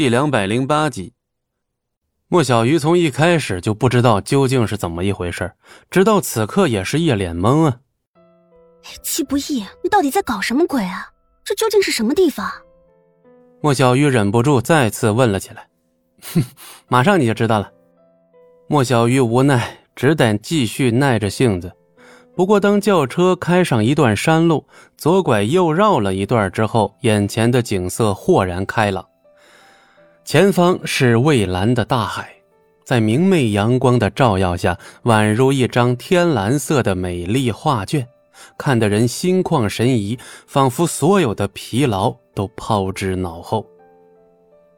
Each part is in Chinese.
第两百零八集，莫小鱼从一开始就不知道究竟是怎么一回事，直到此刻也是一脸懵啊！戚不易，你到底在搞什么鬼啊？这究竟是什么地方？莫小鱼忍不住再次问了起来。哼，马上你就知道了。莫小鱼无奈，只得继续耐着性子。不过，当轿车开上一段山路，左拐右绕了一段之后，眼前的景色豁然开朗。前方是蔚蓝的大海，在明媚阳光的照耀下，宛如一张天蓝色的美丽画卷，看得人心旷神怡，仿佛所有的疲劳都抛之脑后。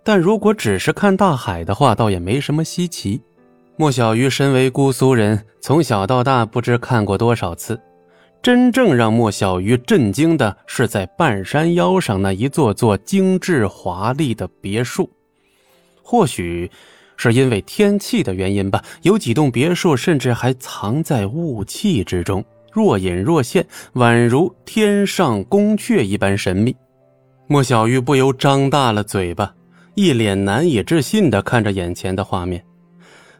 但如果只是看大海的话，倒也没什么稀奇。莫小鱼身为姑苏人，从小到大不知看过多少次。真正让莫小鱼震惊的是，在半山腰上那一座座精致华丽的别墅。或许是因为天气的原因吧，有几栋别墅甚至还藏在雾气之中，若隐若现，宛如天上宫阙一般神秘。莫小鱼不由张大了嘴巴，一脸难以置信地看着眼前的画面。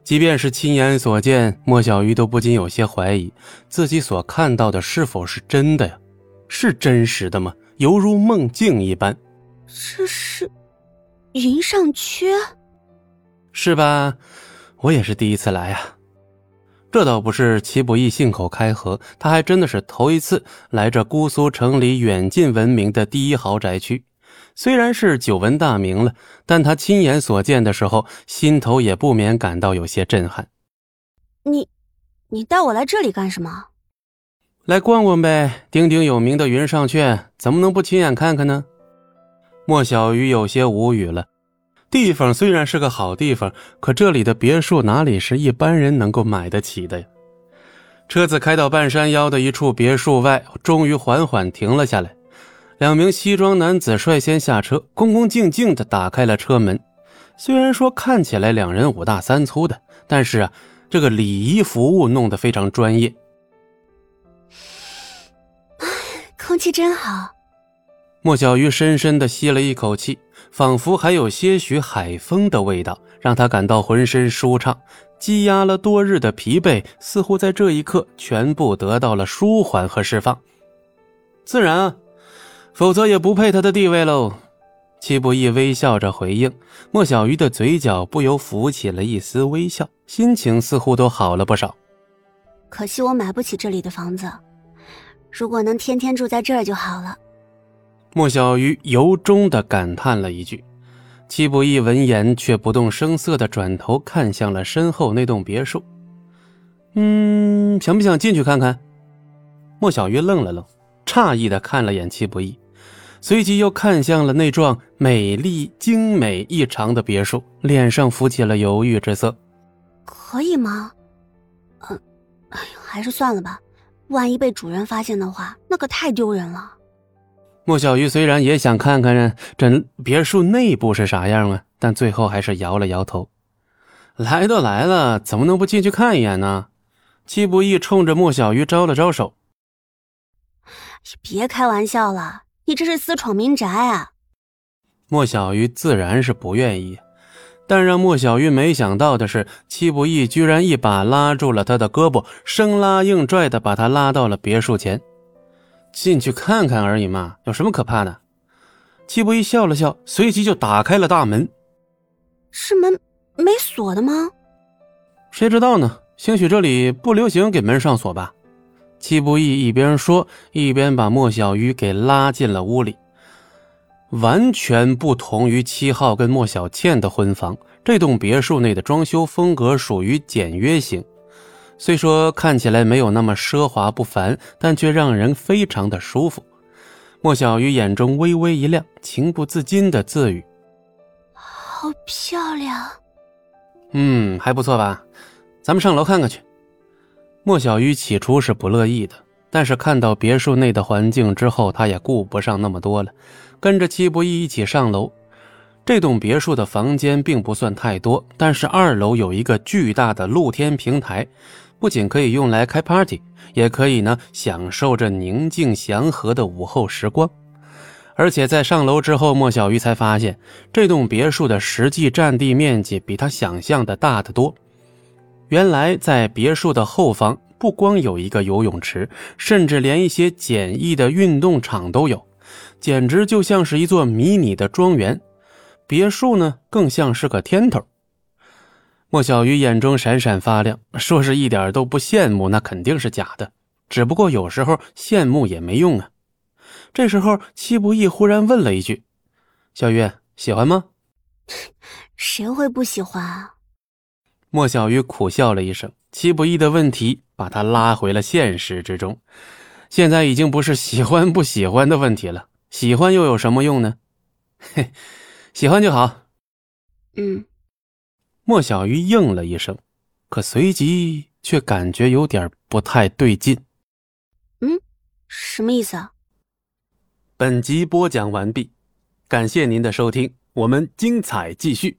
即便是亲眼所见，莫小鱼都不禁有些怀疑自己所看到的是否是真的呀？是真实的吗？犹如梦境一般。这是。云上缺，是吧？我也是第一次来呀。这倒不是齐不义信口开河，他还真的是头一次来这姑苏城里远近闻名的第一豪宅区。虽然是久闻大名了，但他亲眼所见的时候，心头也不免感到有些震撼。你，你带我来这里干什么？来逛逛呗。鼎鼎有名的云上阙，怎么能不亲眼看看呢？莫小鱼有些无语了。地方虽然是个好地方，可这里的别墅哪里是一般人能够买得起的呀？车子开到半山腰的一处别墅外，终于缓缓停了下来。两名西装男子率先下车，恭恭敬敬地打开了车门。虽然说看起来两人五大三粗的，但是啊，这个礼仪服务弄得非常专业。空气真好。莫小鱼深深地吸了一口气，仿佛还有些许海风的味道，让他感到浑身舒畅。积压了多日的疲惫，似乎在这一刻全部得到了舒缓和释放。自然，否则也不配他的地位喽。戚不义微笑着回应，莫小鱼的嘴角不由浮起了一丝微笑，心情似乎都好了不少。可惜我买不起这里的房子，如果能天天住在这儿就好了。莫小鱼由衷的感叹了一句，戚不义闻言却不动声色的转头看向了身后那栋别墅。嗯，想不想进去看看？莫小鱼愣了愣，诧异的看了眼戚不义，随即又看向了那幢美丽精美异常的别墅，脸上浮起了犹豫之色。可以吗？嗯，哎呦，还是算了吧，万一被主人发现的话，那可太丢人了。莫小鱼虽然也想看看这别墅内部是啥样啊，但最后还是摇了摇头。来都来了，怎么能不进去看一眼呢？戚不易冲着莫小鱼招了招手。别开玩笑了，你这是私闯民宅啊！莫小鱼自然是不愿意，但让莫小鱼没想到的是，戚不易居然一把拉住了他的胳膊，生拉硬拽的把他拉到了别墅前。进去看看而已嘛，有什么可怕的？戚不义笑了笑，随即就打开了大门。是门没锁的吗？谁知道呢？兴许这里不流行给门上锁吧。戚不义一边说，一边把莫小鱼给拉进了屋里。完全不同于七号跟莫小倩的婚房，这栋别墅内的装修风格属于简约型。虽说看起来没有那么奢华不凡，但却让人非常的舒服。莫小鱼眼中微微一亮，情不自禁的自语：“好漂亮。”“嗯，还不错吧？咱们上楼看看去。”莫小鱼起初是不乐意的，但是看到别墅内的环境之后，他也顾不上那么多了，跟着戚不义一起上楼。这栋别墅的房间并不算太多，但是二楼有一个巨大的露天平台。不仅可以用来开 party，也可以呢享受着宁静祥和的午后时光。而且在上楼之后，莫小鱼才发现，这栋别墅的实际占地面积比他想象的大得多。原来，在别墅的后方，不光有一个游泳池，甚至连一些简易的运动场都有，简直就像是一座迷你的庄园。别墅呢，更像是个天头。莫小鱼眼中闪闪发亮，说是一点都不羡慕，那肯定是假的。只不过有时候羡慕也没用啊。这时候，戚不义忽然问了一句：“小鱼喜欢吗？”“谁会不喜欢啊？”莫小鱼苦笑了一声。戚不义的问题把他拉回了现实之中。现在已经不是喜欢不喜欢的问题了，喜欢又有什么用呢？嘿，喜欢就好。嗯。莫小鱼应了一声，可随即却感觉有点不太对劲。嗯，什么意思啊？本集播讲完毕，感谢您的收听，我们精彩继续。